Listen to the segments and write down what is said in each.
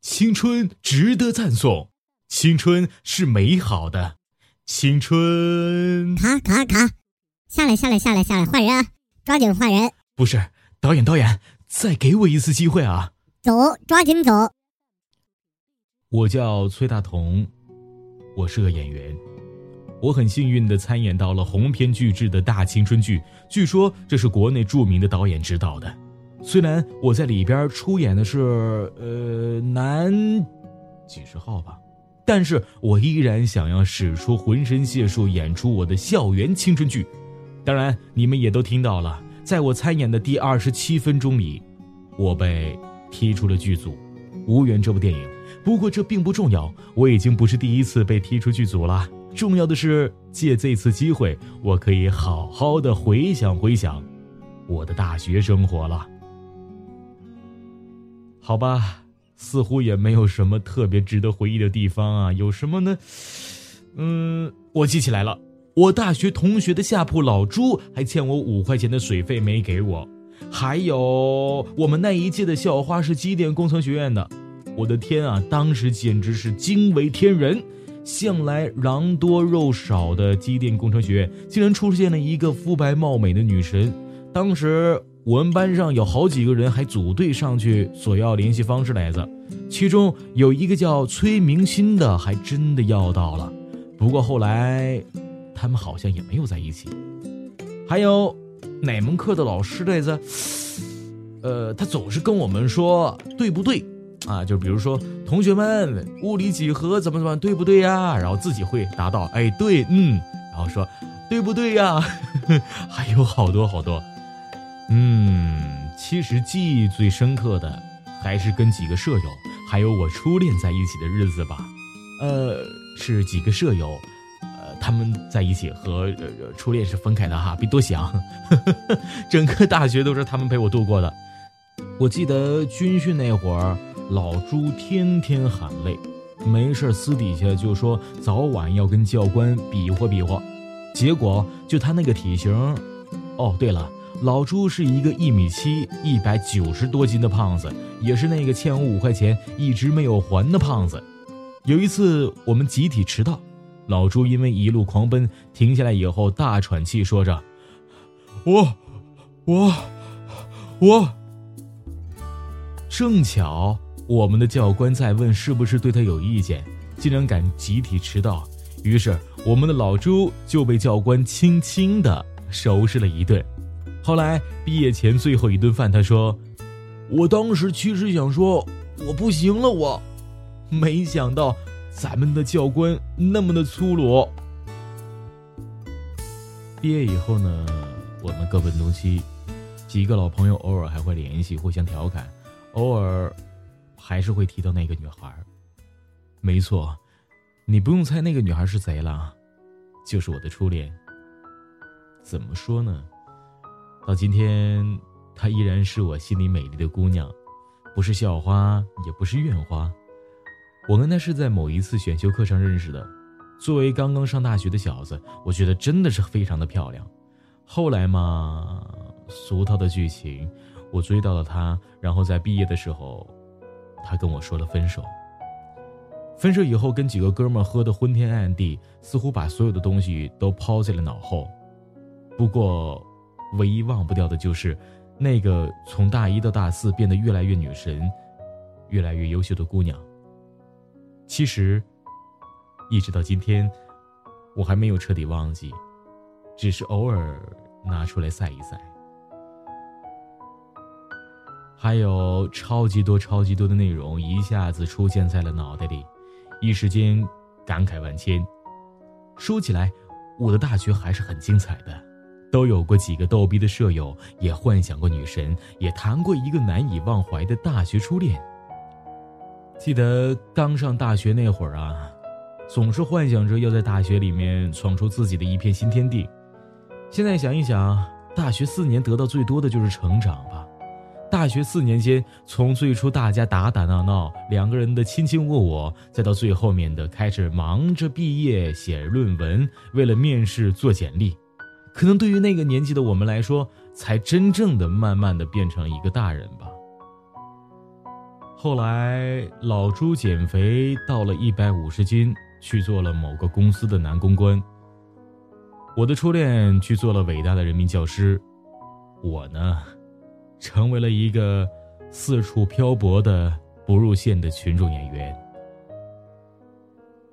青春值得赞颂，青春是美好的，青春。卡卡卡，下来下来下来下来，换人啊！抓紧换人。不是导演导演，再给我一次机会啊！走，抓紧走。我叫崔大同，我是个演员。我很幸运的参演到了鸿篇巨制的大青春剧，据说这是国内著名的导演执导的。虽然我在里边出演的是呃男几十号吧，但是我依然想要使出浑身解数演出我的校园青春剧。当然，你们也都听到了，在我参演的第二十七分钟里，我被踢出了剧组，无缘这部电影。不过这并不重要，我已经不是第一次被踢出剧组了。重要的是，借这次机会，我可以好好的回想回想我的大学生活了。好吧，似乎也没有什么特别值得回忆的地方啊。有什么呢？嗯，我记起来了，我大学同学的下铺老朱还欠我五块钱的水费没给我。还有我们那一届的校花是机电工程学院的，我的天啊，当时简直是惊为天人。向来狼多肉少的机电工程学院，竟然出现了一个肤白貌美的女神。当时我们班上有好几个人还组队上去索要联系方式来着，其中有一个叫崔明鑫的，还真的要到了。不过后来，他们好像也没有在一起。还有哪门课的老师来着？呃，他总是跟我们说对不对？啊，就比如说，同学们，物理几何怎么怎么，对不对呀？然后自己会答到，哎，对，嗯，然后说，对不对呀？还有好多好多，嗯，其实记忆最深刻的还是跟几个舍友，还有我初恋在一起的日子吧。呃，是几个舍友，呃，他们在一起和呃初恋是分开的哈，别多想。整个大学都是他们陪我度过的。我记得军训那会儿。老朱天天喊累，没事私底下就说早晚要跟教官比划比划。结果就他那个体型，哦，对了，老朱是一个一米七、一百九十多斤的胖子，也是那个欠我五块钱一直没有还的胖子。有一次我们集体迟到，老朱因为一路狂奔停下来以后大喘气，说着：“我，我，我。”正巧。我们的教官在问是不是对他有意见，竟然敢集体迟到，于是我们的老朱就被教官轻轻的收拾了一顿。后来毕业前最后一顿饭，他说：“我当时其实想说我不行了，我没想到咱们的教官那么的粗鲁。”毕业以后呢，我们各奔东西，几个老朋友偶尔还会联系，互相调侃，偶尔。还是会提到那个女孩没错，你不用猜那个女孩是谁了，就是我的初恋。怎么说呢？到今天，她依然是我心里美丽的姑娘，不是校花，也不是院花。我跟她是在某一次选修课上认识的。作为刚刚上大学的小子，我觉得真的是非常的漂亮。后来嘛，俗套的剧情，我追到了她，然后在毕业的时候。她跟我说了分手。分手以后，跟几个哥们喝得昏天暗地，似乎把所有的东西都抛在了脑后。不过，唯一忘不掉的就是那个从大一到大四变得越来越女神、越来越优秀的姑娘。其实，一直到今天，我还没有彻底忘记，只是偶尔拿出来晒一晒。还有超级多、超级多的内容一下子出现在了脑袋里，一时间感慨万千。说起来，我的大学还是很精彩的，都有过几个逗逼的舍友，也幻想过女神，也谈过一个难以忘怀的大学初恋。记得刚上大学那会儿啊，总是幻想着要在大学里面闯出自己的一片新天地。现在想一想，大学四年得到最多的就是成长吧。大学四年间，从最初大家打打闹闹，两个人的卿卿我我，再到最后面的开始忙着毕业写论文，为了面试做简历，可能对于那个年纪的我们来说，才真正的慢慢的变成一个大人吧。后来老朱减肥到了一百五十斤，去做了某个公司的男公关。我的初恋去做了伟大的人民教师，我呢，成为了一个四处漂泊的不入线的群众演员。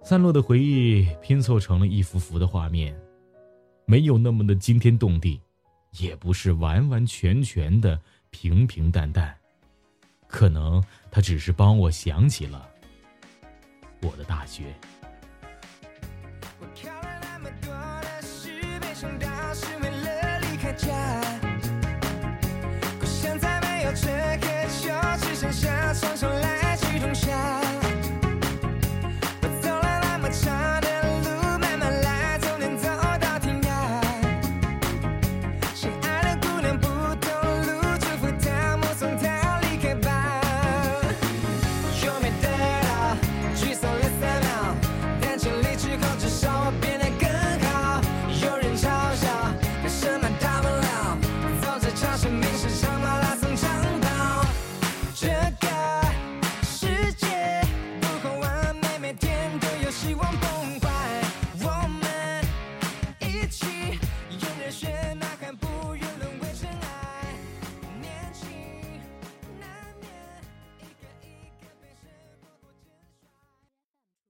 散落的回忆拼凑成了一幅幅的画面，没有那么的惊天动地，也不是完完全全的平平淡淡。可能他只是帮我想起了我的大学。